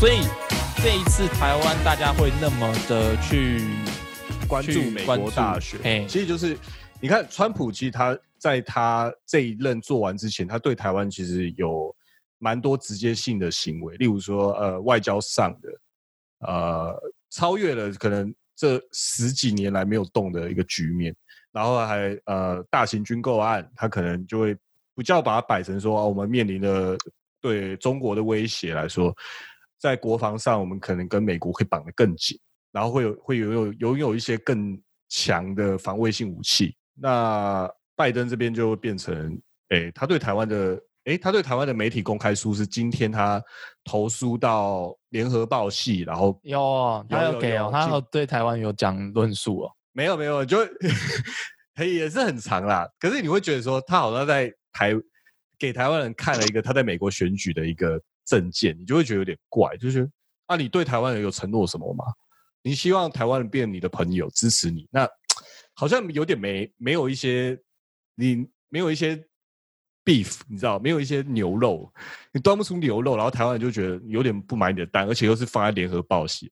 所以这一次台湾大家会那么的去关注美国大选。嘿，其实就是你看川普，其实他在他这一任做完之前，他对台湾其实有蛮多直接性的行为，例如说呃外交上的，呃超越了可能这十几年来没有动的一个局面，然后还呃大型军购案，他可能就会不叫把它摆成说、啊、我们面临的对中国的威胁来说，在国防上我们可能跟美国会绑得更紧。然后会有会有有拥有一些更强的防卫性武器。那拜登这边就会变成，诶，他对台湾的，诶，他对台湾的媒体公开书是今天他投书到联合报系，然后有哦，他有有给哦他有对台湾有讲论述哦。没有没有，就嘿也是很长啦。可是你会觉得说，他好像在台给台湾人看了一个他在美国选举的一个证件，你就会觉得有点怪，就是啊，你对台湾人有承诺什么吗？你希望台湾人变你的朋友，支持你，那好像有点没没有一些你没有一些 beef，你知道，没有一些牛肉，你端不出牛肉，然后台湾人就觉得有点不买你的单，而且又是放在联合报系。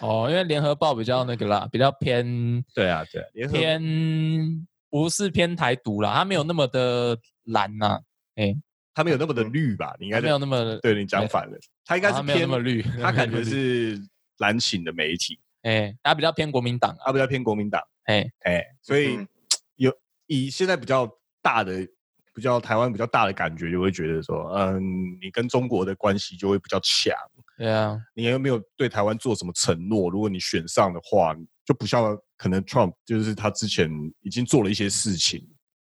哦，因为联合报比较那个啦，比较偏 对啊，对啊，联合偏不是偏台独啦，它没有那么的蓝呐、哎、他没有那么的绿吧？你应该他没有那么对你讲反了，他应该是偏那么绿，他感觉 是蓝请的媒体，哎，他比较偏国民党啊，他比较偏国民党，哎，哎，所以嗯有以现在比较大的、比较台湾比较大的感觉，就会觉得说，嗯，你跟中国的关系就会比较强，对啊，你又没有对台湾做什么承诺，如果你选上的话，就不像可能 Trump 就是他之前已经做了一些事情，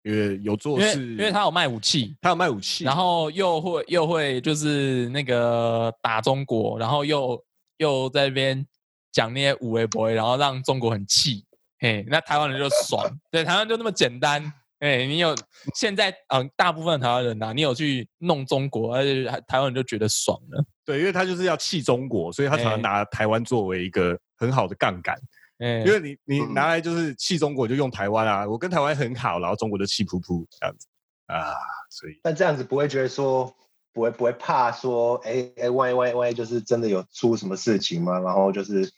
因为有做事，因为他有卖武器，他有卖武器，然后又会又会就是那个打中国，然后又又在那边讲那些五维博，然后让中国很气，嘿，那台湾人就爽，对，台湾就那么简单，哎，你有现在嗯、呃大部分台湾人呐、你有去弄中国，而且台湾人就觉得爽了，对，因为他就是要气中国，所以他常哎常拿台湾作为一个很好的杠杆。哎，因为你你嗯拿来就是气中国，就用台湾啊，我跟台湾很好，然后中国就气噗噗这样子啊，所以但这样子不会觉得说，不会不会怕说，哎哎，万一万一万一就是真的有出什么事情吗？然后就是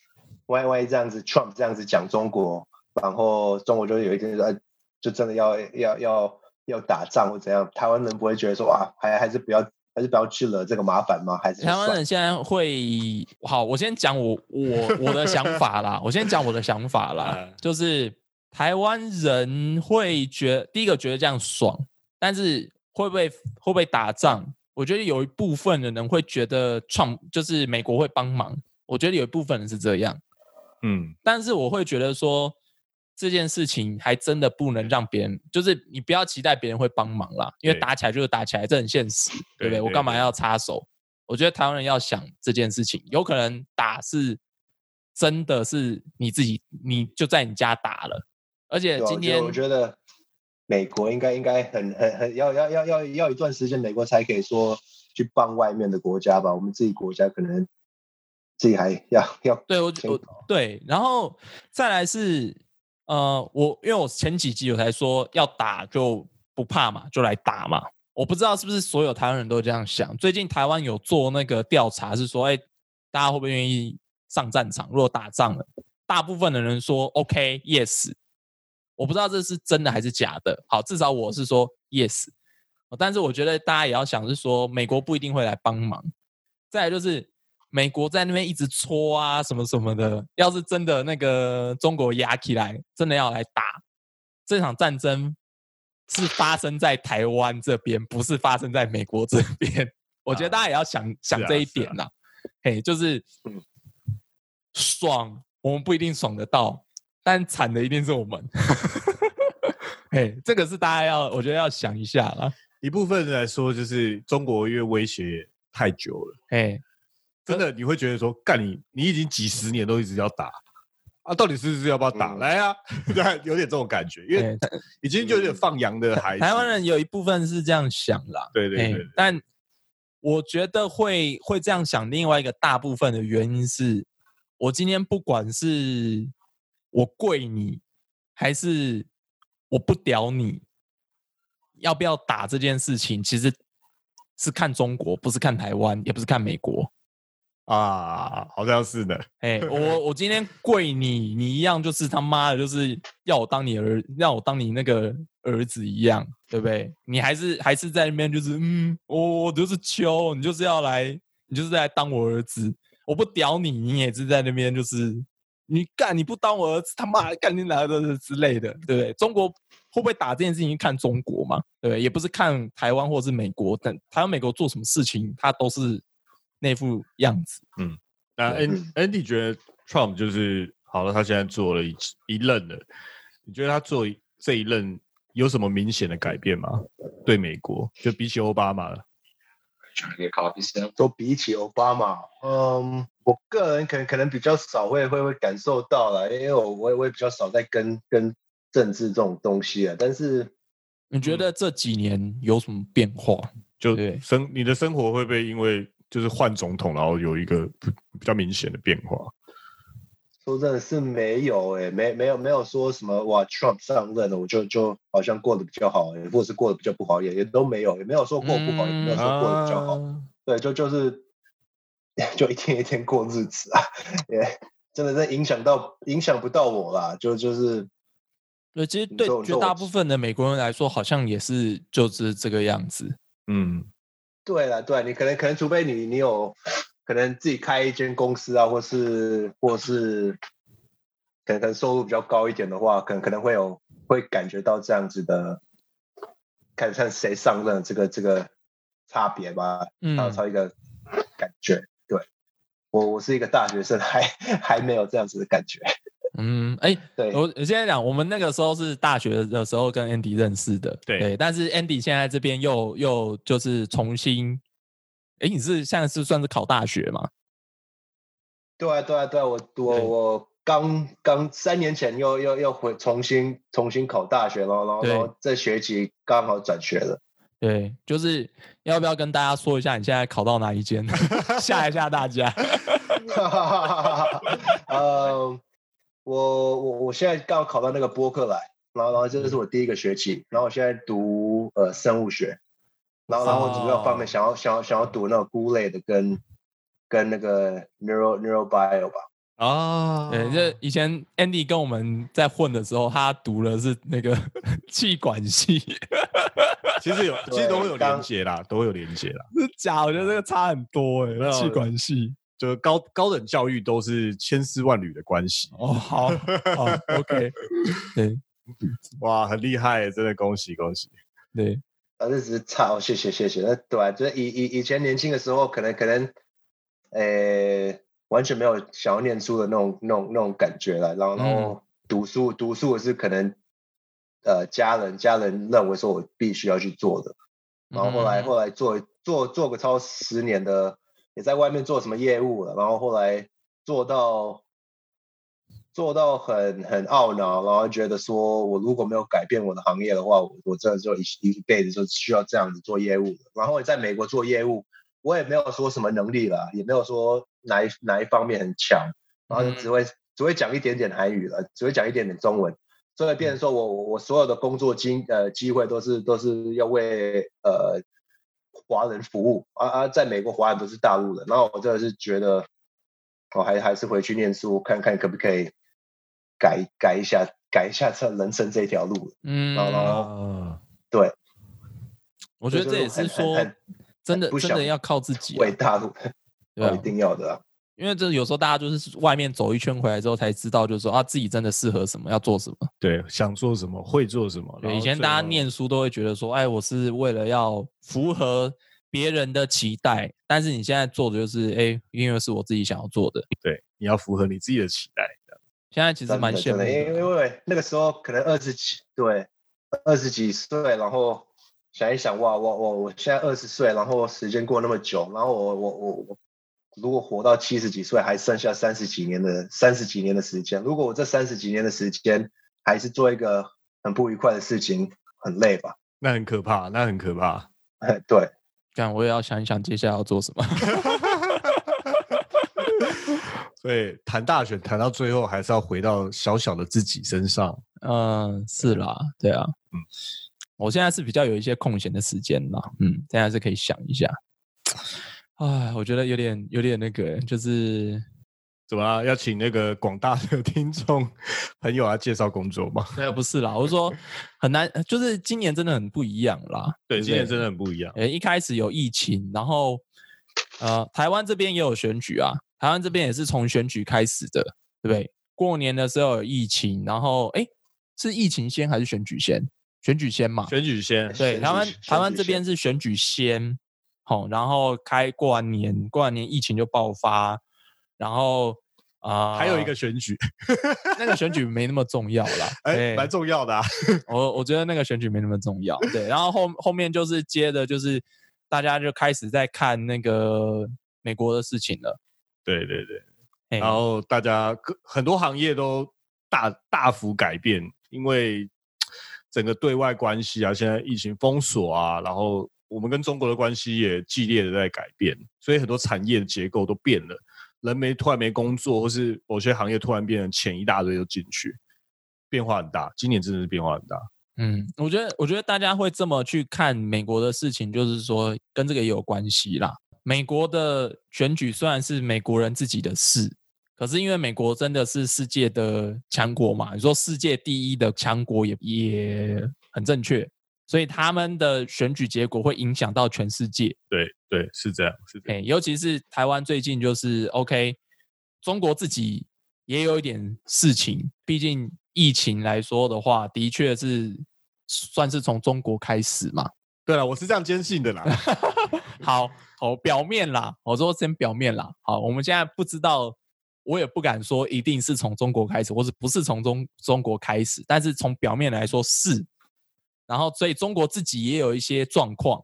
万一万一这样子，Trump 这样子讲中国，然后中国就有一天说，哎就真的要要要要打仗或怎样，台湾人不会觉得说，啊，还还是不要还是不要去了这个麻烦吗？还是台湾人现在会好，我先讲我我我的想法啦，我先讲我的想法啦嗯，就是台湾人会觉第一个觉得这样爽，但是会不会会不会打仗？我觉得有一部分的人会觉得创就是美国会帮忙，我觉得有一部分人是这样，嗯，但是我会觉得说这件事情还真的不能让别人，就是你不要期待别人会帮忙啦，因为打起来就是打起来，这很现实，对不对？我干嘛要插手？我觉得台湾人要想这件事情，有可能打是真的是你自己，你就在你家打了，而且今天我觉得我觉得美国应该应该很很很要要要要要一段时间，美国才可以说去帮外面的国家吧。我们自己国家可能自己还要要对我我对，然后再来是呃，我因为我前几集我才说要打就不怕嘛，就来打嘛。我不知道是不是所有台湾人都这样想。最近台湾有做那个调查，是说，哎，大家会不会愿意上战场？如果打仗了，大部分的人说 OK，yes。我不知道这是真的还是假的。好，至少我是说 yes。但是我觉得大家也要想是说，美国不一定会来帮忙。再来就是美国在那边一直搓啊什么什么的，要是真的那个中国压起来，真的要来打这场战争，是发生在台湾这边，不是发生在美国这边。我觉得大家也要想、想这一点呐、嘿，就是嗯爽，我们不一定爽得到，但惨的一定是我们。嘿，这个是大家要，我觉得要想一下啦。一部分人来说，就是中国因为威胁太久了，嘿，真的你会觉得说，干你你已经几十年都一直要打啊，到底是不是要不要打？嗯来啊，对，有点这种感觉，因为已经就有点放羊的孩子，台湾人有一部分是这样想啦。对对对但我觉得会会这样想，另外一个大部分的原因是，我今天不管是我跪你，还是我不屌你，要不要打这件事情，其实是看中国，不是看台湾，也不是看美国。啊，好像是的。哎、我我今天跪你，你一样就是他妈的，就是要我当你儿，让我当你那个儿子一样，对不对？你还是还是在那边就是嗯，我我就是求，你就是要来，你就是来当我儿子，我不屌你，你也是在那边就是你干你不当我儿子，他妈干你哪的之类的，对不对？中国会不会打这件事情看中国嘛？对不对，也不是看台湾或是美国，但台湾美国做什么事情，他都是那副样子。嗯那 Andy 觉得 Trump 就是好了，他现在做了一一任了，你觉得他做这一任有什么明显的改变吗？对美国，就比起奥巴马了。都比起奥巴马，嗯，我个人可能可能比较少会会会感受到了，因为我我也我也比较少在跟跟政治这种东西啊，但是你觉得这几年有什么变化？就对生你的生活会不会因为就是换总统，然后有一个比比较明显的变化？说真的是没有诶、没没有没有说什么哇，Trump 上任了，我就就好像过得比较好、欸，或者是过得比较不好，也也都没有，也没有说过不好，也没有说过得比较好，啊对，就就是 就一天一天过日子啊，也真的是影响到影响不到我啦，就就是对，其实你对绝大部分的美国人来说，好像也是就是这个样子。嗯，对了，对你可能可能除非你你有可能自己开一间公司啊，或是或是可能可能收入比较高一点的话，可能可能会有会感觉到这样子的，看看谁上任这个这个差别吧，嗯才有才有一个感觉。对我我是一个大学生，还还没有这样子的感觉。嗯，哎、对，我我现在讲，我们那个时候是大学的时候跟 Andy 认识的，对但是 Andy 现在这边又又就是重新，哎、你是现在是算是考大学吗？对啊，对啊，对啊，我我我刚刚三年前又又又回重新重新考大学了，然后对然后这学期刚好转学了。对，就是要不要跟大家说一下你现在考到哪一间，吓一吓大家。呃，我我我现在刚好考到那个播客来，然后然后这是我第一个学期，然后我现在读呃生物学，然后然后我主要方面想要想要想要读那个菇类的跟跟那个 neuro neurobio 吧。啊，对，这以前 Andy 跟我们在混的时候，他读的是那个 气管系，其实有，其实都会有刚连接啦，都会有连接啦。是假？我觉得这个差很多哎、气管系。就是高高等教育都是千丝万缕的关系。哦，好，好，OK，对哇，很厉害，真的恭喜恭喜！对，啊，这只是差哦，谢谢谢谢。那对啊，就是以以以前年轻的时候，可能可能，呃，完全没有想要念书的那种那种那种感觉了。然后然后读书读书是可能，呃，家人家人认为说我必须要去做的。然后后来嗯后来做做做个超十年的，也在外面做什么业务了。然后后来做到做到很很懊恼，然后觉得说我如果没有改变我的行业的话，我我真的就一一辈子就需要这样子做业务了。然后在美国做业务，我也没有说什么能力了，也没有说哪一哪一方面很强，然后就只会、只会讲一点点韩语了，只会讲一点点中文。所以变成说我我我所有的工作机呃机会都是都是要为呃华人服务，啊啊，在美国华人都是大陆的，然后我真的是觉得，我还还是回去念书，看看可不可以改改一下改一下这人生这条路。嗯，然后啊，对，我觉得这也是说真的真的要靠自己啊、为大陆，哦，对啊。一定要的、啊。因为这有时候大家就是外面走一圈回来之后才知道，就是说啊自己真的适合什么，要做什么。对，想做什么会做什么。对，以前大家念书都会觉得说，哎，我是为了要符合别人的期待，但是你现在做的就是，哎，因为是我自己想要做的。对，你要符合你自己的期待。现在其实真蛮羡慕的，因为的。因为那个时候可能二十几，对，二十几岁，然后想一想，哇，我我我现在二十岁，然后时间过那么久，然后我我我我如果活到七十几岁，还剩下三十几年的三十几年的时间，如果我这三十几年的时间还是做一个很不愉快的事情，很累吧？那很可怕，那很可怕。哎 对，但，我也要想一想接下来要做什么。所以谈大选谈到最后，还是要回到小小的自己身上。嗯，是啦，对啊，嗯，我现在是比较有一些空闲的时间啦，嗯，现在是可以想一下。哎，我觉得有点有点那个，就是怎么啊要请那个广大的 听众朋友来介绍工作吗？没有不是啦，我是说很难，就是今年真的很不一样啦。对，不今年真的很不一样。呃，一开始有疫情，然后呃，台湾这边也有选举啊，台湾这边也是从选举开始的，对不对？过年的时候有疫情，然后哎，是疫情先还是选举先？选举先嘛。选举先，对，台湾台湾这边是选举先，好、然后开过完年，过完年疫情就爆发，然后啊，还有一个选举，那个选举没那么重要啦，哎，对蛮重要的啊。我我觉得那个选举没那么重要，对，然后后后面就是接的就是大家就开始在看那个美国的事情了，对对对，哎然后大家各很多行业都大大幅改变，因为整个对外关系啊，现在疫情封锁啊，然后我们跟中国的关系也剧烈的在改变，所以很多产业的结构都变了，人没突然没工作，或是某些行业突然变成钱一大堆就进去，变化很大。今年真的是变化很大。嗯，我觉得我觉得大家会这么去看美国的事情，就是说跟这个也有关系啦。美国的选举虽然是美国人自己的事，可是因为美国真的是世界的强国嘛，你说世界第一的强国也也很正确，所以他们的选举结果会影响到全世界。对对，是这样，是这哎、样。尤其是台湾最近就是 OK，中国自己也有一点事情，毕竟疫情来说的话，的确是算是从中国开始嘛。对了，我是这样坚信的啦。好，好，表面啦，我说先表面啦。好，我们现在不知道，我也不敢说一定是从中国开始，或者不是从中中国开始，但是从表面来说是。然后，所以中国自己也有一些状况，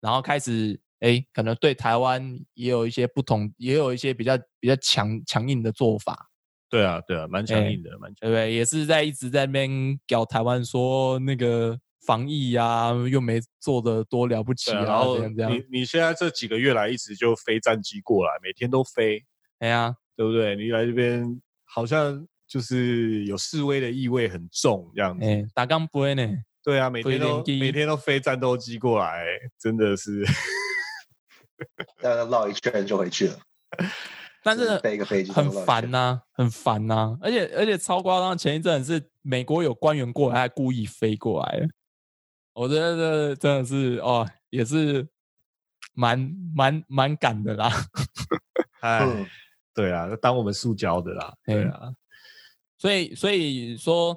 然后开始，哎，可能对台湾也有一些不同，也有一些比较比较强强硬的做法，对啊，对啊，蛮强哎硬的，蛮强。对不对？也是在一直在那边搞台湾说那个防疫呀、又没做的多了不起啊，啊，然后。你你现在这几个月来一直就飞战机过来，每天都飞，哎呀，对不对？你来这边好像就是有示威的意味很重这样子。哎，打钢不会呢。对啊，每天都每天都飞战斗机过来，真的是绕一圈就回去了。但是飞一个飞机很烦呐、很烦呐、而且而且超夸张，前一阵是美国有官员过来，还故意飞过来，我觉得这真的是哦，也是蛮蛮蛮赶的啦。哎，嗯，对啊，当我们塑胶的啦，对嗯啊，所以所以说，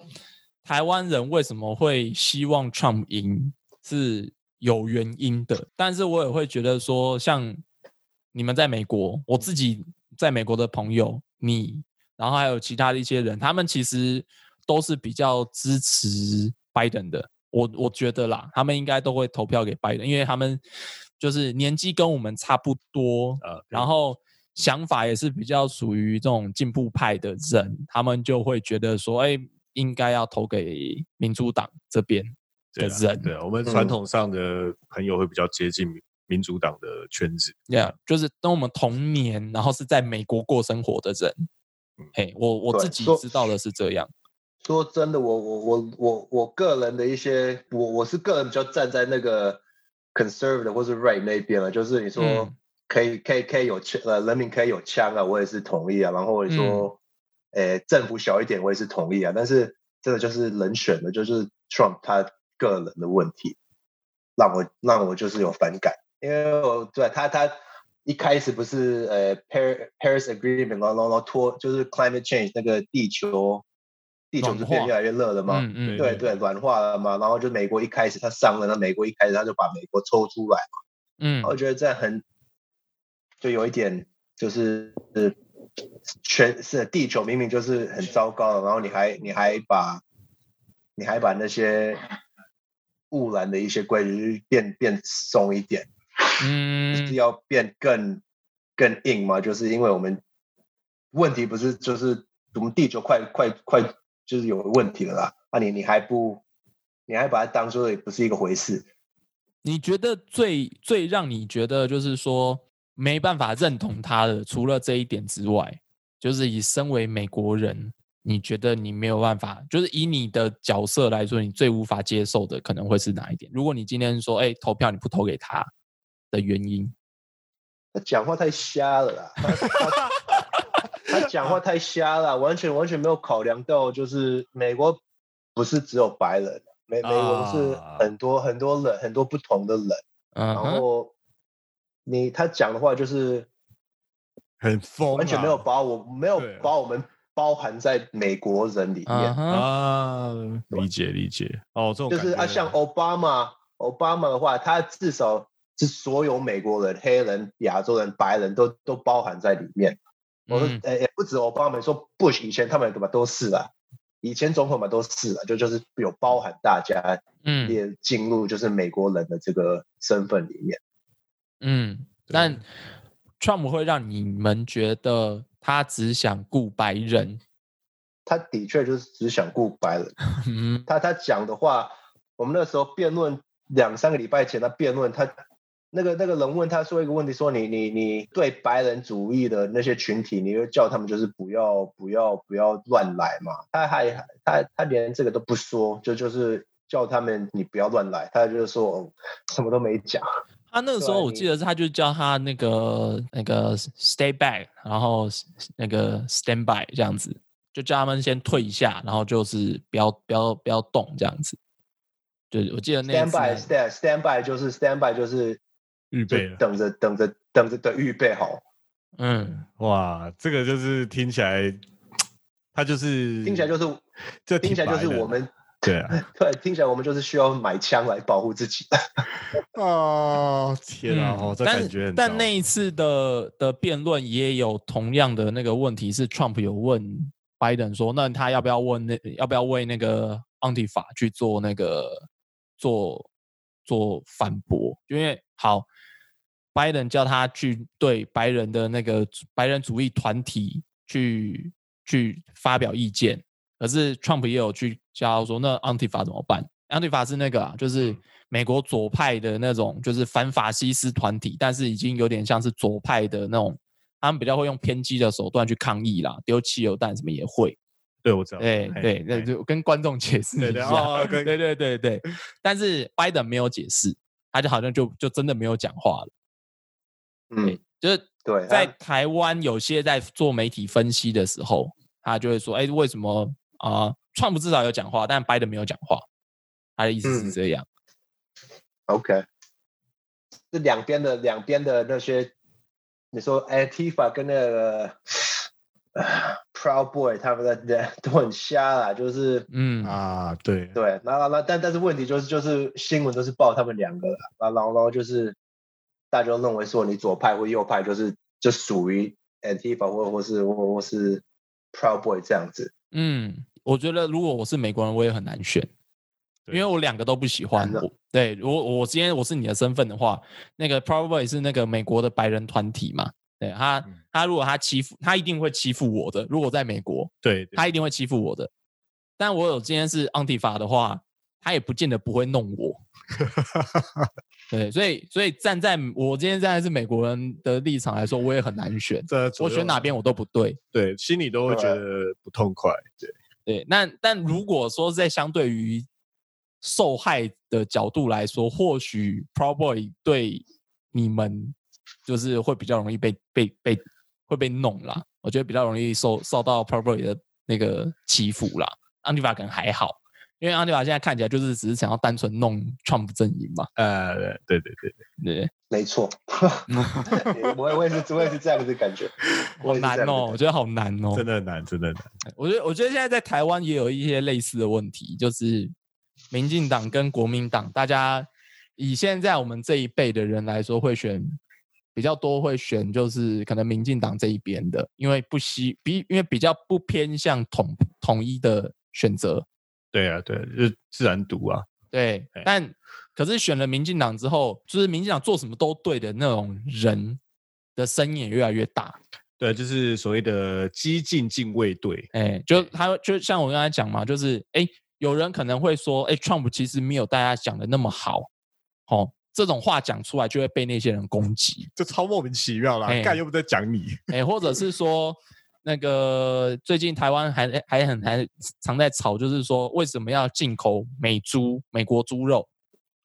台湾人为什么会希望 Trump 赢是有原因的，但是我也会觉得说，像你们在美国，我自己在美国的朋友，你，然后还有其他的一些人，他们其实都是比较支持拜登的。我我觉得啦，他们应该都会投票给拜登，因为他们就是年纪跟我们差不多，呃，然后想法也是比较属于这种进步派的人，他们就会觉得说，哎，应该要投给民主党这边的对啊人。对啊，我们传嗯统上的朋友会比较接近民民主党的圈子。Yeah，就是跟我们同年，然后是在美国过生活的人。嘿，我我自己知道的是这样。说真的，我我我我我个人的一些，我我是个人比较站在那个 conservative 或是 right 那边了，就是你说嗯可以可以可以有枪，呃，人民可以有枪啊，我也是同意啊。然后你说，诶、政府小一点，我也是同意啊。但是这个就是人选的，就是 Trump 他个人的问题，让我让我就是有反感，因为我对他他一开始不是呃 Paris Paris Agreement，然后然后拖就是 climate change 那个地球地球是变越来越热了嘛，嗯嗯，对对，软化了嘛，然后就美国一开始他上了，那美国一开始他就把美国抽出来，嗯我觉得这样很就有一点就是呃全是地球明明就是很糟糕的，然后你还你还把你还把那些污染的一些规矩变变松一点，嗯。是嗯要变更更硬吗？就是因为我们问题不是就是我们地球快快快就是有问题了啦，那、你你还不你还把它当做也不是一个回事，你觉得最最让你觉得就是说没办法认同他的，除了这一点之外，就是以身为美国人，你觉得你没有办法，就是以你的角色来说，你最无法接受的可能会是哪一点？如果你今天说，哎，投票你不投给他的原因，他讲话太瞎了啦，他讲话太瞎了，完全完全没有考量到，就是美国不是只有白人，美美国是啊。很多很多人，很多不同的人，然后你他讲的话就是很疯、啊，完全没有把我没有把我们包含在美国人里面，啊，理解理解。哦，这种就是啊，像奥巴马，奥巴马的话，他至少是所有美国人、黑人、亚洲人、白人都都包含在里面。我说嗯，呃，也不止奥巴马，说 Bush 以前他们怎么都是啊，以前总统嘛都是啊，就就是有包含大家嗯也进入就是美国人的这个身份里面。嗯，但 Trump 会让你们觉得他只想顾白人，他的确就是只想顾白人，嗯。他他讲的话，我们那时候辩论两三个礼拜前他辩论，他那个那个人问他说一个问题，说你你你对白人主义的那些群体，你就叫他们就是不要不要不要乱来嘛？他还他他连这个都不说，就就是叫他们你不要乱来，他就是说、哦、什么都没讲。他那个时候我记得是他就叫他那个那个 stay back，然后那个 stand by 这样子，就叫他们先退一下，然后就是不要不要不要动这样子。对，我记得那一 stand 次 by stand stand by 就是 stand by 就是预备了。等着等着等着的预备好，嗯，哇，这个就是听起来，他就是听起来就是这听起来就是我们对啊。对，听起来我们就是需要买枪来保护自己。哦，天啊！嗯哦，这但但那一次的的辩论也有同样的那个问题，是 Trump 有问 Biden 说，那他要不要问那要不要为那个 Antifa 去做那个做做反驳？因为好，拜登叫他去对白人的那个白人主义团体去去发表意见，可是 Trump 也有去叫他说，那 Antifa 怎么办？Antifa 是那个啊，就是美国左派的那种，就是反法西斯团体，但是已经有点像是左派的那种，他们比较会用偏激的手段去抗议啦，丢汽油弹什么也会。对我知道，对嘿对，那就跟观众解释对 对一下。对对对对，但是拜登没有解释，他就好像就就真的没有讲话了。嗯，就是对，在台湾有些在做媒体分析的时候，他就会说：“哎，为什么啊？川普至少有讲话，但拜登没有讲话。”他的意思是嗯这样。OK，这两边的两边的那些，你说 Antifa 跟那个呃 Proud Boy 他们的都很瞎啦，就是嗯啊，对对，那那那但但是问题就是就是新闻都是报他们两个啦，然后然后然后就是大家都认为说你左派或右派就是就属于 Antifa 或或是或或是 Proud Boy 这样子，嗯，我觉得如果我是美国人，我也很难选，因对为我两个都不喜欢对我我今天我是你的身份的话，那个 probably 是那个美国的白人团体嘛。对他嗯，他如果他欺负，他一定会欺负我的。如果在美国，对，对他一定会欺负我的。但我有今天是 antifa 的话，他也不见得不会弄我。对，所以所以站在我今天站在是美国人的立场来说，我也很难选。我选哪边我都不对。对，心里都会觉得不痛快。对，对，那但如果说在相对于受害的角度来说，或许 Pro Boy 对你们就是会比较容易被被被会被弄啦。我觉得比较容易受受到 Pro Boy 的那个欺负啦。安迪法可能还好，因为安迪瓦现在看起来就是只是想要单纯弄 Trump 阵营嘛。呃，对对对对，对，没错，我也我也是我也是这样子感觉，我好也是这样子难哦，我感觉得好难哦。真的很难，真的很难。我觉得，我觉得现在在台湾也有一些类似的问题，就是民进党跟国民党，大家以现在我们这一辈的人来说，会选比较多，会选就是可能民进党这一边的，因为不希比因为比较不偏向统统一的选择，对啊，对啊，就自然读啊。对对，但可是选了民进党之后，就是民进党做什么都对的那种人的声音也越来越大。对，就是所谓的激进禁卫队。哎，就他就像我刚才讲嘛，就是哎，有人可能会说，哎，Trump 其实没有大家讲的那么好，哦，这种话讲出来就会被那些人攻击，就超莫名其妙啦！哎干又不在讲你，哎，或者是说，那个最近台湾还还很还常在吵，就是说为什么要进口美猪、美国猪肉？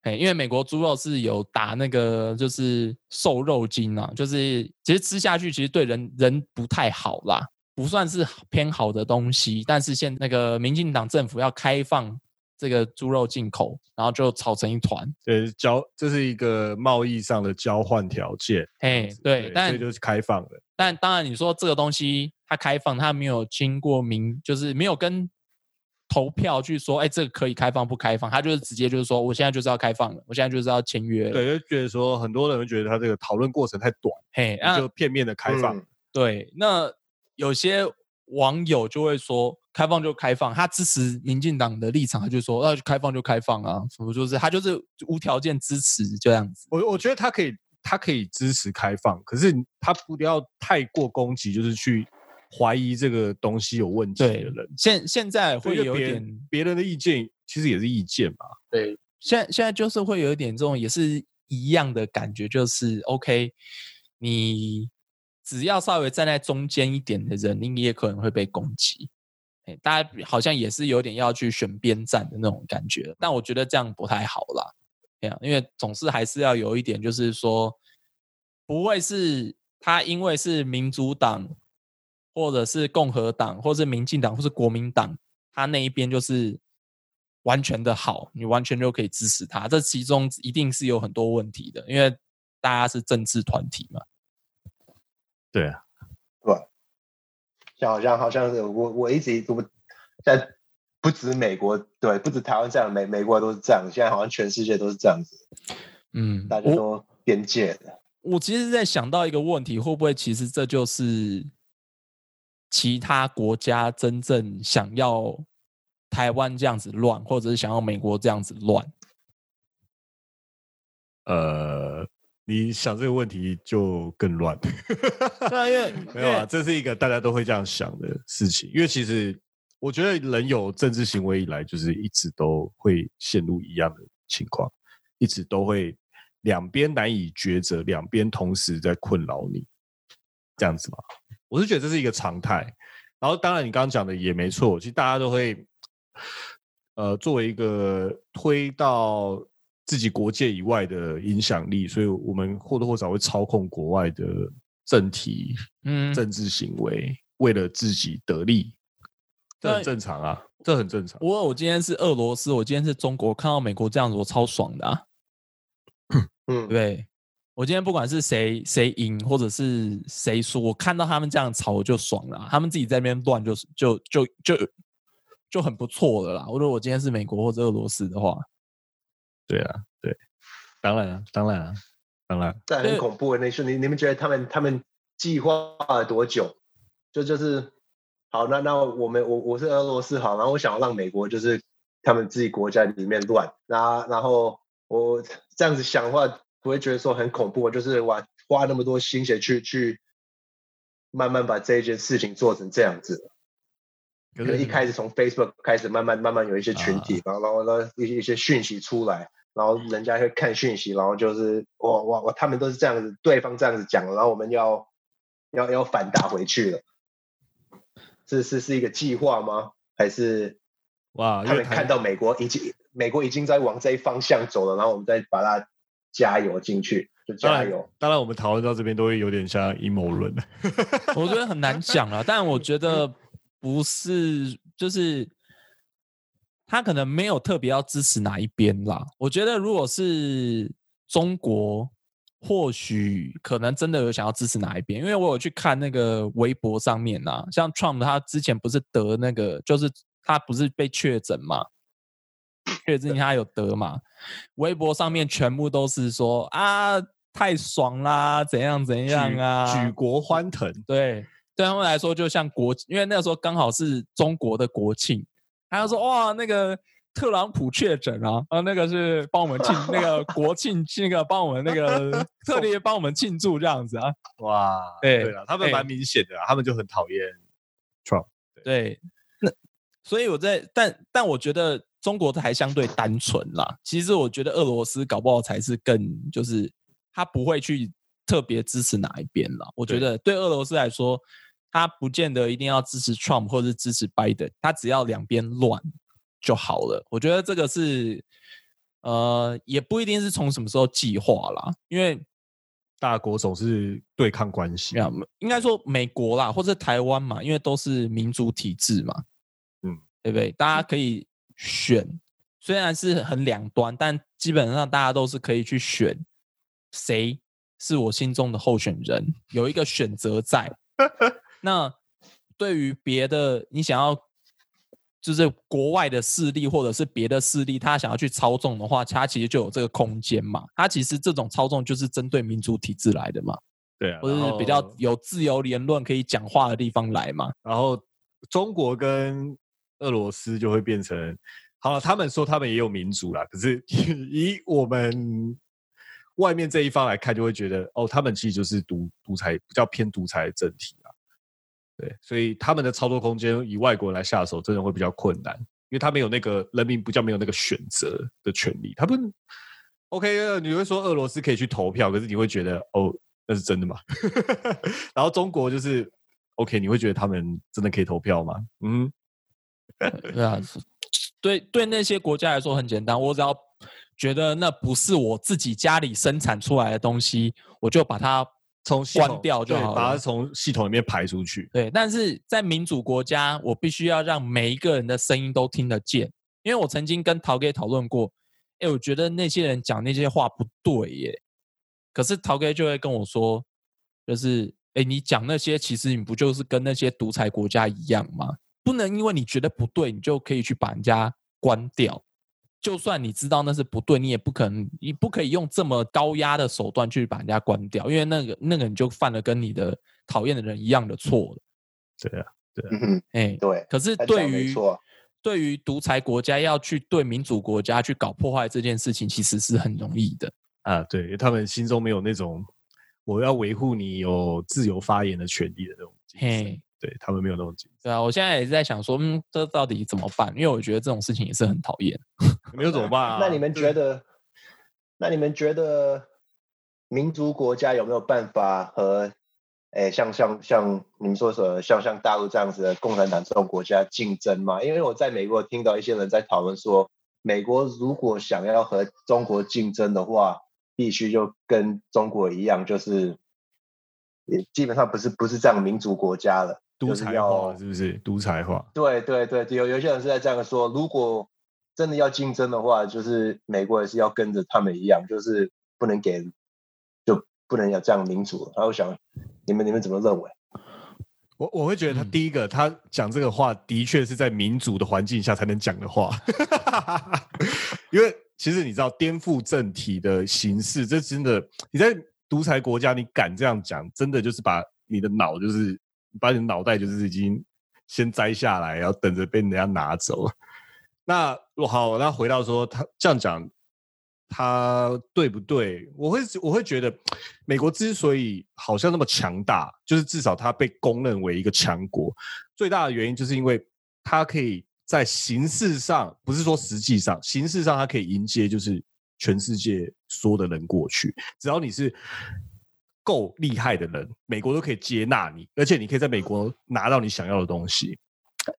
哎，因为美国猪肉是有打那个就是瘦肉精啊，就是其实吃下去其实对人人不太好啦，不算是偏好的东西。但是现那个民进党政府要开放这个猪肉进口，然后就吵成一团。对，交这是一个贸易上的交换条件。哎，对，但所以就是开放的。但当然，你说这个东西它开放，它没有经过民，就是没有跟投票去说，哎，这个可以开放不开放，他就是直接就是说，我现在就是要开放了，我现在就是要签约了。对，就觉得说很多人会觉得他这个讨论过程太短，嘿，那就片面的开放。嗯对，那有些网友就会说，开放就开放，他支持民进党的立场，他就说，那就开放就开放啊，什么就是他就是无条件支持这样子。我我觉得他可以，他可以支持开放，可是他不要太过攻击，就是去怀疑这个东西有问题的人。现现在会有点别人的意见，其实也是意见嘛。对，现在现在就是会有一点这种也是一样的感觉，就是 OK，你只要稍微站在中间一点的人，你也可能会被攻击。哎，大家好像也是有点要去选边站的那种感觉，但我觉得这样不太好啦。这样，因为总是还是要有一点，就是说，不会是他因为是民主党，或者是共和党，或是民进党，或是国民党，他那一边就是完全的好，你完全就可以支持他。这其中一定是有很多问题的，因为大家是政治团体嘛。对啊，像好像好像是我我一直我在不止美国对，不止台湾这样，美美国都是这样，现在好像全世界都是这样子，嗯，大家都边界的。我其实在想到一个问题，会不会其实这就是其他国家真正想要台湾这样子乱，或者是想要美国这样子乱？呃，你想这个问题就更乱。对啊，因为没有啊，这是一个大家都会这样想的事情，因为其实我觉得人有政治行为以来，就是一直都会陷入一样的情况，一直都会两边难以抉择，两边同时在困扰你，这样子嘛。我是觉得这是一个常态。然后，当然你刚刚讲的也没错，其实大家都会，呃，作为一个推到自己国界以外的影响力，所以我们或多或少会操控国外的政体、嗯，政治行为，为了自己得利，这很正常啊，这很正常。我我今天是俄罗斯，我今天是中国，看到美国这样子，我超爽的啊！嗯，对，我今天不管是谁谁赢，或者是谁输，我看到他们这样吵，我就爽了啊。他们自己在那边乱，就是就就就就很不错的啦。如果我今天是美国或者俄罗斯的话，对啊，对，当然啊，当然啊，当然。但很恐怖的那是你你们觉得他们他们计划了多久？就就是好，那那我们我我是俄罗斯好，然后我想要让美国就是他们自己国家里面乱，那然后我这样子想的话，不会觉得说很恐怖，就是我花那么多心血去去慢慢把这一件事情做成这样子。可是一开始从 Facebook 开始，慢慢慢慢有一些群体，然后然后呢一些一些讯息出来，然后人家会看讯息，然后就是哇哇哇，他们都是这样子，对方这样子讲，然后我们要要要反打回去了。这是是一个计划吗？还是哇，因为台他们看到美国已经美国已经在往这一方向走了，然后我们再把它加油进去，就当然加油。当然，我们讨论到这边都会有点像阴谋论。我觉得很难讲啊。但我觉得不是，就是他可能没有特别要支持哪一边啦。我觉得如果是中国，或许可能真的有想要支持哪一边，因为我有去看那个微博上面啊，像 Trump 他之前不是得那个，就是他不是被确诊嘛，确诊他有得嘛，微博上面全部都是说啊太爽啦，怎样怎样啊，举举国欢腾。对，对他们来说就像国，因为那个时候刚好是中国的国庆，他就说哇，那个特朗普确诊啊，啊，那个是帮我们庆 那个国庆，那个帮我们那个 特别帮我们庆祝这样子啊，哇，对对了，他们对蛮明显的啊，他们就很讨厌 Trump。对，那所以我在，但但我觉得中国还相对单纯啦，其实我觉得俄罗斯搞不好才是更就是他不会去特别支持哪一边了，我觉得对俄罗斯来说。他不见得一定要支持 Trump 或者是支持 Biden，他只要两边乱就好了。我觉得这个是呃，也不一定是从什么时候计划啦，因为大国总是对抗关系应该说美国啦，或者台湾嘛，因为都是民主体制嘛，嗯，对不对？大家可以选，虽然是很两端，但基本上大家都是可以去选谁是我心中的候选人，有一个选择在。那对于别的你想要就是国外的势力或者是别的势力，他想要去操纵的话，他其实就有这个空间嘛。他其实这种操纵就是针对民主体制来的嘛，对啊，或者是比较有自由言论可以讲话的地方来嘛。然后中国跟俄罗斯就会变成，好了，他们说他们也有民主啦，可是 以我们外面这一方来看，就会觉得哦，他们其实就是独独裁，比较偏独裁的政体啊。对，所以他们的操作空间以外国人来下手，真的会比较困难，因为他没有那个人民不叫没有那个选择的权利，他们 OK，你会说俄罗斯可以去投票，可是你会觉得哦，那是真的吗？然后中国就是 OK，你会觉得他们真的可以投票吗？嗯，对啊，对对，那些国家来说很简单，我只要觉得那不是我自己家里生产出来的东西，我就把它从关掉就好了。把它从系统里面排出去。对，但是在民主国家，我必须要让每一个人的声音都听得见，因为我曾经跟陶哥讨论过，哎，我觉得那些人讲那些话不对耶，可是陶哥就会跟我说，就是哎，你讲那些，其实你不就是跟那些独裁国家一样吗？不能因为你觉得不对，你就可以去把人家关掉。就算你知道那是不对，你也不可能，你不可以用这么高压的手段去把人家关掉，因为那个那个你就犯了跟你的讨厌的人一样的错了。对啊，嗯哼，哎，对，可是他对于对于独裁国家要去对民主国家去搞破坏这件事情，其实是很容易的。啊，对，他们心中没有那种我要维护你有自由发言的权利的那种精神嘿，对他们没有那种精对啊，我现在也是在想说，嗯，这到底怎么办？因为我觉得这种事情也是很讨厌。没有怎么办啊？那你们觉得？那你们觉得民族国家有没有办法和，哎，像像像你们说的，像像大陆这样子的共产党这种国家竞争嘛？因为我在美国听到一些人在讨论说，美国如果想要和中国竞争的话，必须就跟中国一样，就是也基本上不是不是这样民族国家了，独裁化是不是？独裁化，对对对，有有些人是在这样说，如果真的要竞争的话，就是美国也是要跟着他们一样，就是不能给，就不能有这样民主。然后我想，你们你们怎么认为？我我会觉得他嗯第一个，他讲这个话的确是在民主的环境下才能讲的话，因为其实你知道颠覆政体的形式，这真的你在独裁国家你敢这样讲，真的就是把你的脑就是把你的脑袋就是已经先摘下来，然后等着被人家拿走。那好，那回到说他这样讲，他对不对？我会我会觉得，美国之所以好像那么强大，就是至少它被公认为一个强国，最大的原因就是因为它可以在形式上，不是说实际上，形式上它可以迎接就是全世界所有的人过去，只要你是够厉害的人，美国都可以接纳你，而且你可以在美国拿到你想要的东西。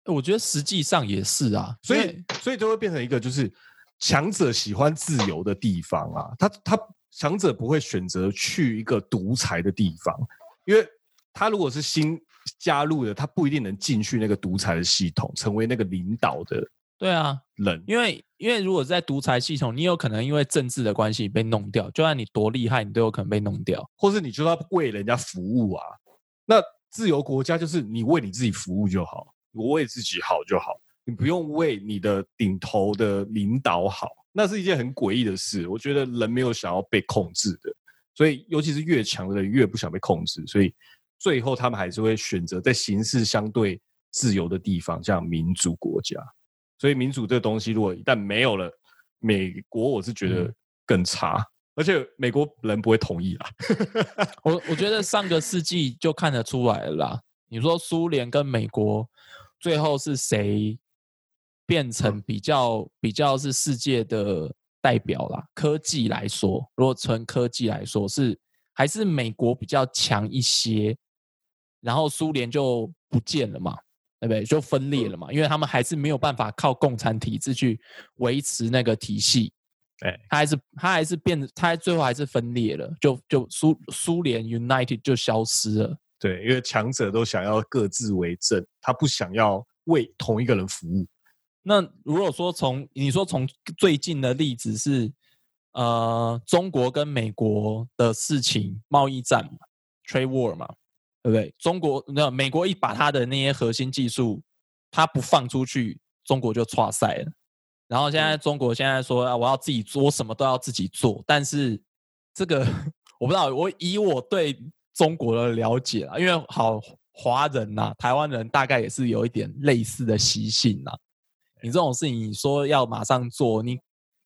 我觉得实际上也是啊，所以所以就会变成一个就是强者喜欢自由的地方啊，他他强者不会选择去一个独裁的地方，因为他如果是新加入的，他不一定能进去那个独裁的系统，成为那个领导的对啊，人。因为因为如果在独裁系统，你有可能因为政治的关系被弄掉，就算你多厉害，你都有可能被弄掉。或是你就要为人家服务啊。那自由国家就是你为你自己服务就好，我为自己好就好，你不用为你的顶头的领导好，那是一件很诡异的事。我觉得人没有想要被控制的，所以尤其是越强的人越不想被控制，所以最后他们还是会选择在形式相对自由的地方，像民主国家。所以民主这个东西，如果一旦没有了，美国我是觉得嗯更差。而且美国人不会同意啦，我我觉得上个世纪就看得出来了啦。你说苏联跟美国最后是谁变成比较比较是世界的代表啦？科技来说，如果纯科技来说，是还是美国比较强一些。然后苏联就不见了嘛，对不对？就分裂了嘛，因为他们还是没有办法靠共产体制去维持那个体系，哎，他还是他还是变，他最后还是分裂了，就就苏苏联 United 就消失了。对，因为强者都想要各自为政，他不想要为同一个人服务。那如果说从你说从最近的例子是，呃，中国跟美国的事情，贸易战嘛，trade war 嘛，对不对？中国那美国一把他的那些核心技术，他不放出去，中国就垮赛了。然后现在中国现在说啊，我要自己做，我什么都要自己做。但是这个 我不知道，我以我对中国的了解啊，因为好华人呐、台湾人大概也是有一点类似的习性呐、你这种事情，你说要马上做，你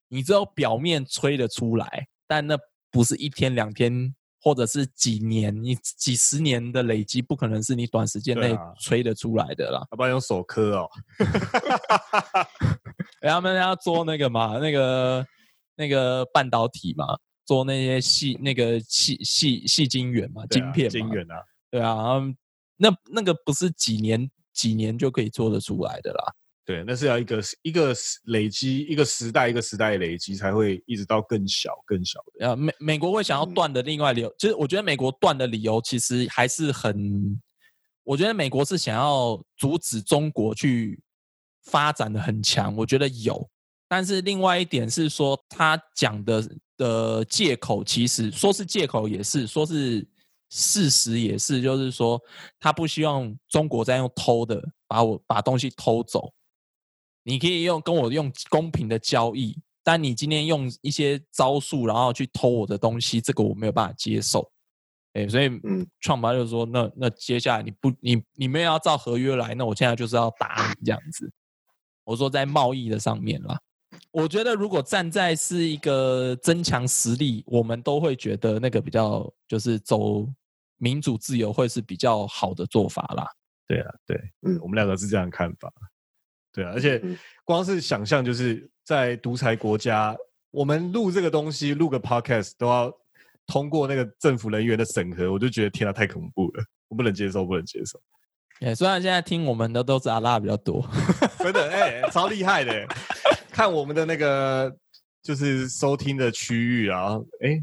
你只有表面吹得出来，但那不是一天两天，或者是几年，你几十年的累积，不可能是你短时间内吹得出来的啦。要不然用手磕哦。哎他们要做那个嘛，那个那个半导体嘛，做那些细那个细细细晶圆嘛，晶片嘛，晶圆啊，对啊，那那个不是几年几年就可以做得出来的啦。对，那是要一个一个时累积，一个时代一个时代累积，才会一直到更小更小的。呃，美美国会想要断的另外理由，其实我觉得美国断的理由其实还是很，我觉得美国是想要阻止中国去发展的很强，我觉得有，但是另外一点是说，他讲的的借口其实说是借口也是，说是事实也是，就是说他不希望中国再用偷的把我把东西偷走，你可以用跟我用公平的交易，但你今天用一些招数，然后去偷我的东西，这个我没有办法接受。哎，所以嗯创办就说，那那接下来你不你你们要照合约来，那我现在就是要打你这样子。我说在贸易的上面啦，我觉得如果站在是一个增强实力，我们都会觉得那个比较就是走民主自由会是比较好的做法啦。对啊，对，嗯我们两个是这样看法。对啊，而且嗯光是想象，就是在独裁国家，我们录这个东西，录个 podcast 都要通过那个政府人员的审核，我就觉得天啊，太恐怖了，我不能接受，不能接受。哎，虽然现在听我们的都是阿拉比较多，真的，哎、超厉害的。看我们的那个就是收听的区域啊，哎、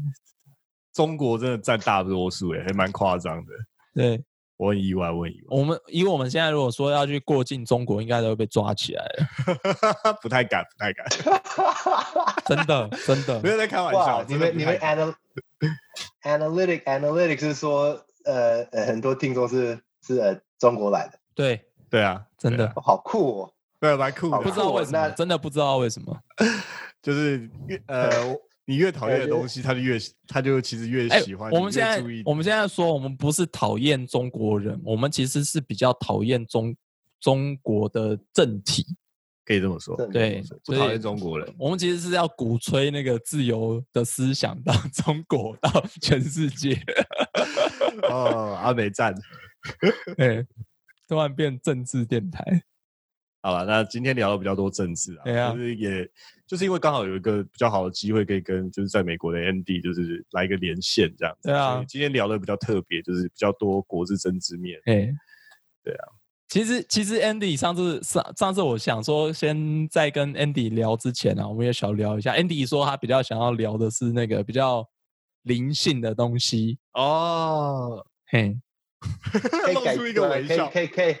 中国真的占大多数，哎，还蛮夸张的。对我很意外，我很意外我们以我们现在如果说要去过境中国，应该都会被抓起来了，不太敢，不太敢，真的真的没。有在开玩哇笑。，你们你们 anal analytic analytic 是说呃呃很多听众是是呃中国来的，对，对啊，真的好酷哦。对啊，蛮酷的啊。不知道为什么，真的不知道为什么。就是呃，你越讨厌的东西，他就越他就其实越哎喜欢。我们现在我们现在说，我们不是讨厌中国人，我们其实是比较讨厌中中国的政体。可以这么说，对，不讨厌中国人。我们其实是要鼓吹那个自由的思想到 中国，到全世界。哦，阿美赞。对，突然变政治电台。好了，那今天聊了比较多政治啊，对啊就是也就是因为刚好有一个比较好的机会，可以跟就是在美国的 Andy 就是来一个连线这样子。对啊今天聊的比较特别，就是比较多国之政治面。哎，对啊。其实其实 Andy 上次上上次我想说，先在跟 Andy 聊之前啊，我们也小聊一下。Andy 说他比较想要聊的是那个比较灵性的东西。哦，嘿，可以改露出一个微对笑。可以可以可以，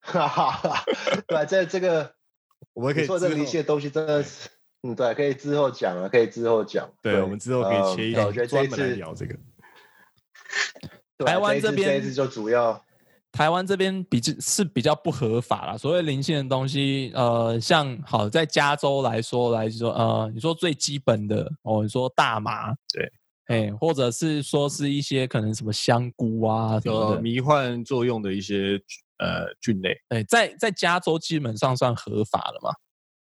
哈哈哈。对，这这个 我们可以你说这之后离线的东西真的是，嗯，对，可以之后讲啊，可以之后讲。对，我们之后可以切一嗯对我觉集专门来得这一次聊这个。台湾这边这次就主要台湾这边比较是比较不合法啦。所谓灵性的东西，呃，像好在加州来说来说，呃，你说最基本的哦，你说大麻，对，哎，或者是说是一些可能什么香菇啊什么有，迷幻作用的一些呃菌类。哎，在在加州基本上算合法了嘛。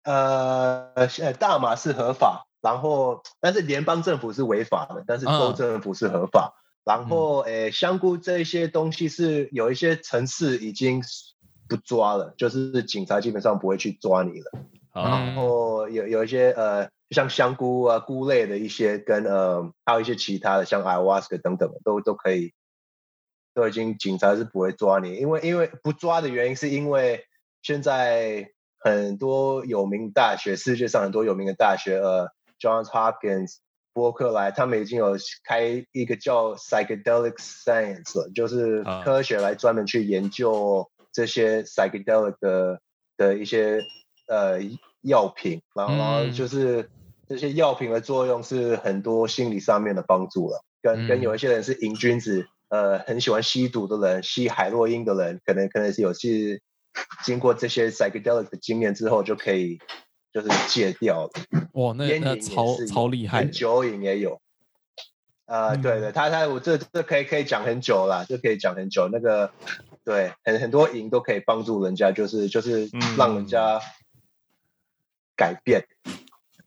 呃呃大麻是合法，然后但是联邦政府是违法的，但是州嗯政府是合法。然后诶，香菇这一些东西是有一些城市已经不抓了，就是警察基本上不会去抓你了。啊，然后有有一些呃，像香菇啊、菇类的一些，跟呃还有一些其他的，像 ayahuasca 等等的，都都可以都已经警察是不会抓你，因为因为不抓的原因是因为现在很多有名大学，世界上很多有名的大学，呃，Johns Hopkins、伯克莱，他们已经有开一个叫 psychedelic science 了，就是啊。科学来专门去研究这些 psychedelic 的的一些呃药品，然后然后嗯。就是这些药品的作用是很多心理上面的帮助了，跟跟嗯。有一些人是瘾君子，呃，很喜欢吸毒的人，吸海洛因的人，可能可能是有是经过这些 psychedelic 的经验之后就可以就是戒掉了。哇，那烟瘾也那超超厉害酒瘾也有。呃，对嗯对，他他我这这可以可以讲很久啦，这可以讲很久。那个对，很很多瘾都可以帮助人家，就是就是嗯让人家改变。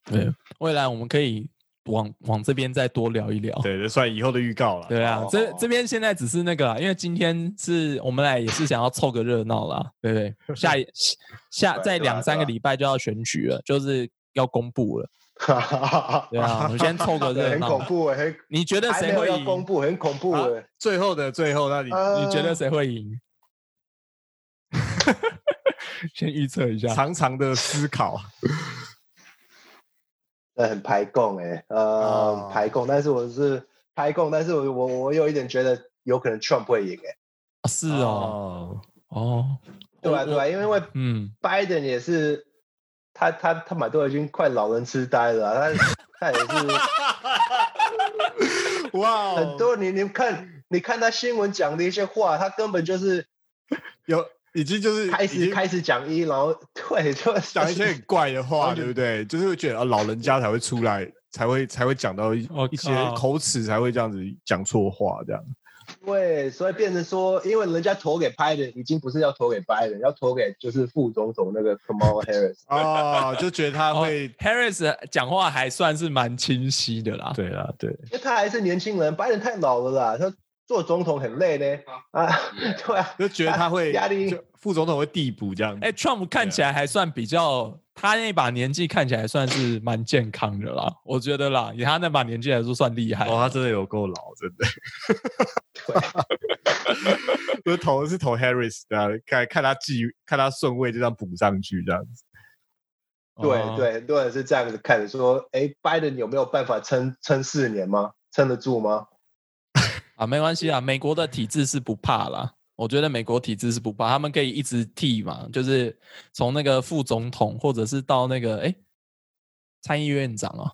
对，未来我们可以往往这边再多聊一聊。对，这算以后的预告了。对啊哦，这这边现在只是那个啦，因为今天是我们来也是想要凑个热闹啦，对不对？下一 下在对对啊两三个礼拜就要选举了，就是要公布了。对啊，我们先凑个热闹很恐。怖哎，很你觉得谁会赢？公布，很恐怖好哎。最后的最后，那你呃你觉得谁会赢？先预测一下。长长的思考，那很排共哎，呃哦，排共，但是我是排共，但是我我我有一点觉得有可能 Trump 会赢哎，是哦，哦，对啊对啊，因为嗯，Biden 也是，他他他蛮都已经快老人痴呆了啊、他他也是 哇哦，很多你你看你看他新闻讲的一些话，他根本就是有已经就是开始开始讲一，然后对，就讲一些很怪的话，对不对？就是会觉得啊，老人家才会出来，才会才会讲到一些靠口齿，才会这样子讲错话，这样。对，所以变成说，因为人家投给 Biden 已经不是要投给 Biden，要投给就是副总统那个 Kamala Harris。哦，就觉得他哦会，Harris 讲话还算是蛮清晰的啦。对啦，对，因为他还是年轻人，Biden 太老了啦，他做总统很累呢。啊，对啊，就觉得他会压力就副总统会递补这样子。哎、t r u m p 看起来还算比较，他那把年纪看起来算是蛮健康的啦，我觉得啦，以他那把年纪来说算厉害。哦，他真的有够老，真的。我是投是投 Harris 的啊，看看他继看他顺位就这样补上去这样子。对哦对，很多人是这样子看的，说，哎，Biden 有没有办法撑撑四年吗？撑得住吗？啊，没关系啊，美国的体制是不怕啦。我觉得美国体制是不怕，他们可以一直替嘛，就是从那个副总统，或者是到那个哎参议院长啊，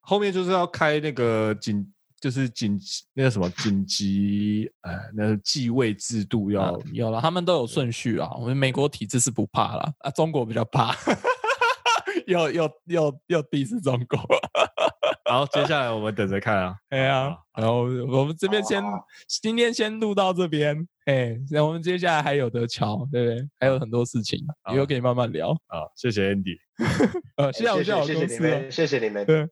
后面就是要开那个紧，就是紧那个什么紧急呃，那个继位制度要啊有了，他们都有顺序啊。我们美国体制是不怕啦，啊，中国比较怕，又又又又 diss 中国。然后接下来我们等着看啊。哎呀，然后我们这边先好好今天先录到这边，哎，那我们接下来还有得瞧，对不对？还有很多事情，以后可以慢慢聊。好，谢谢 Andy。呃，哎谢谢我谢谢你们，谢谢你们。对，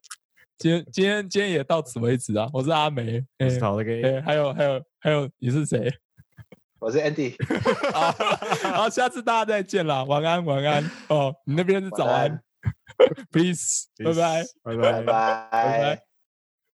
今天今天今天也到此为止啊。我是阿梅，哎我是陶那个哎，还有还有还有，你是谁？我是 Andy，好，好，下次大家再见啦，晚安晚安。哦，你那边是早安晚安，peace，拜拜。拜拜拜。拜。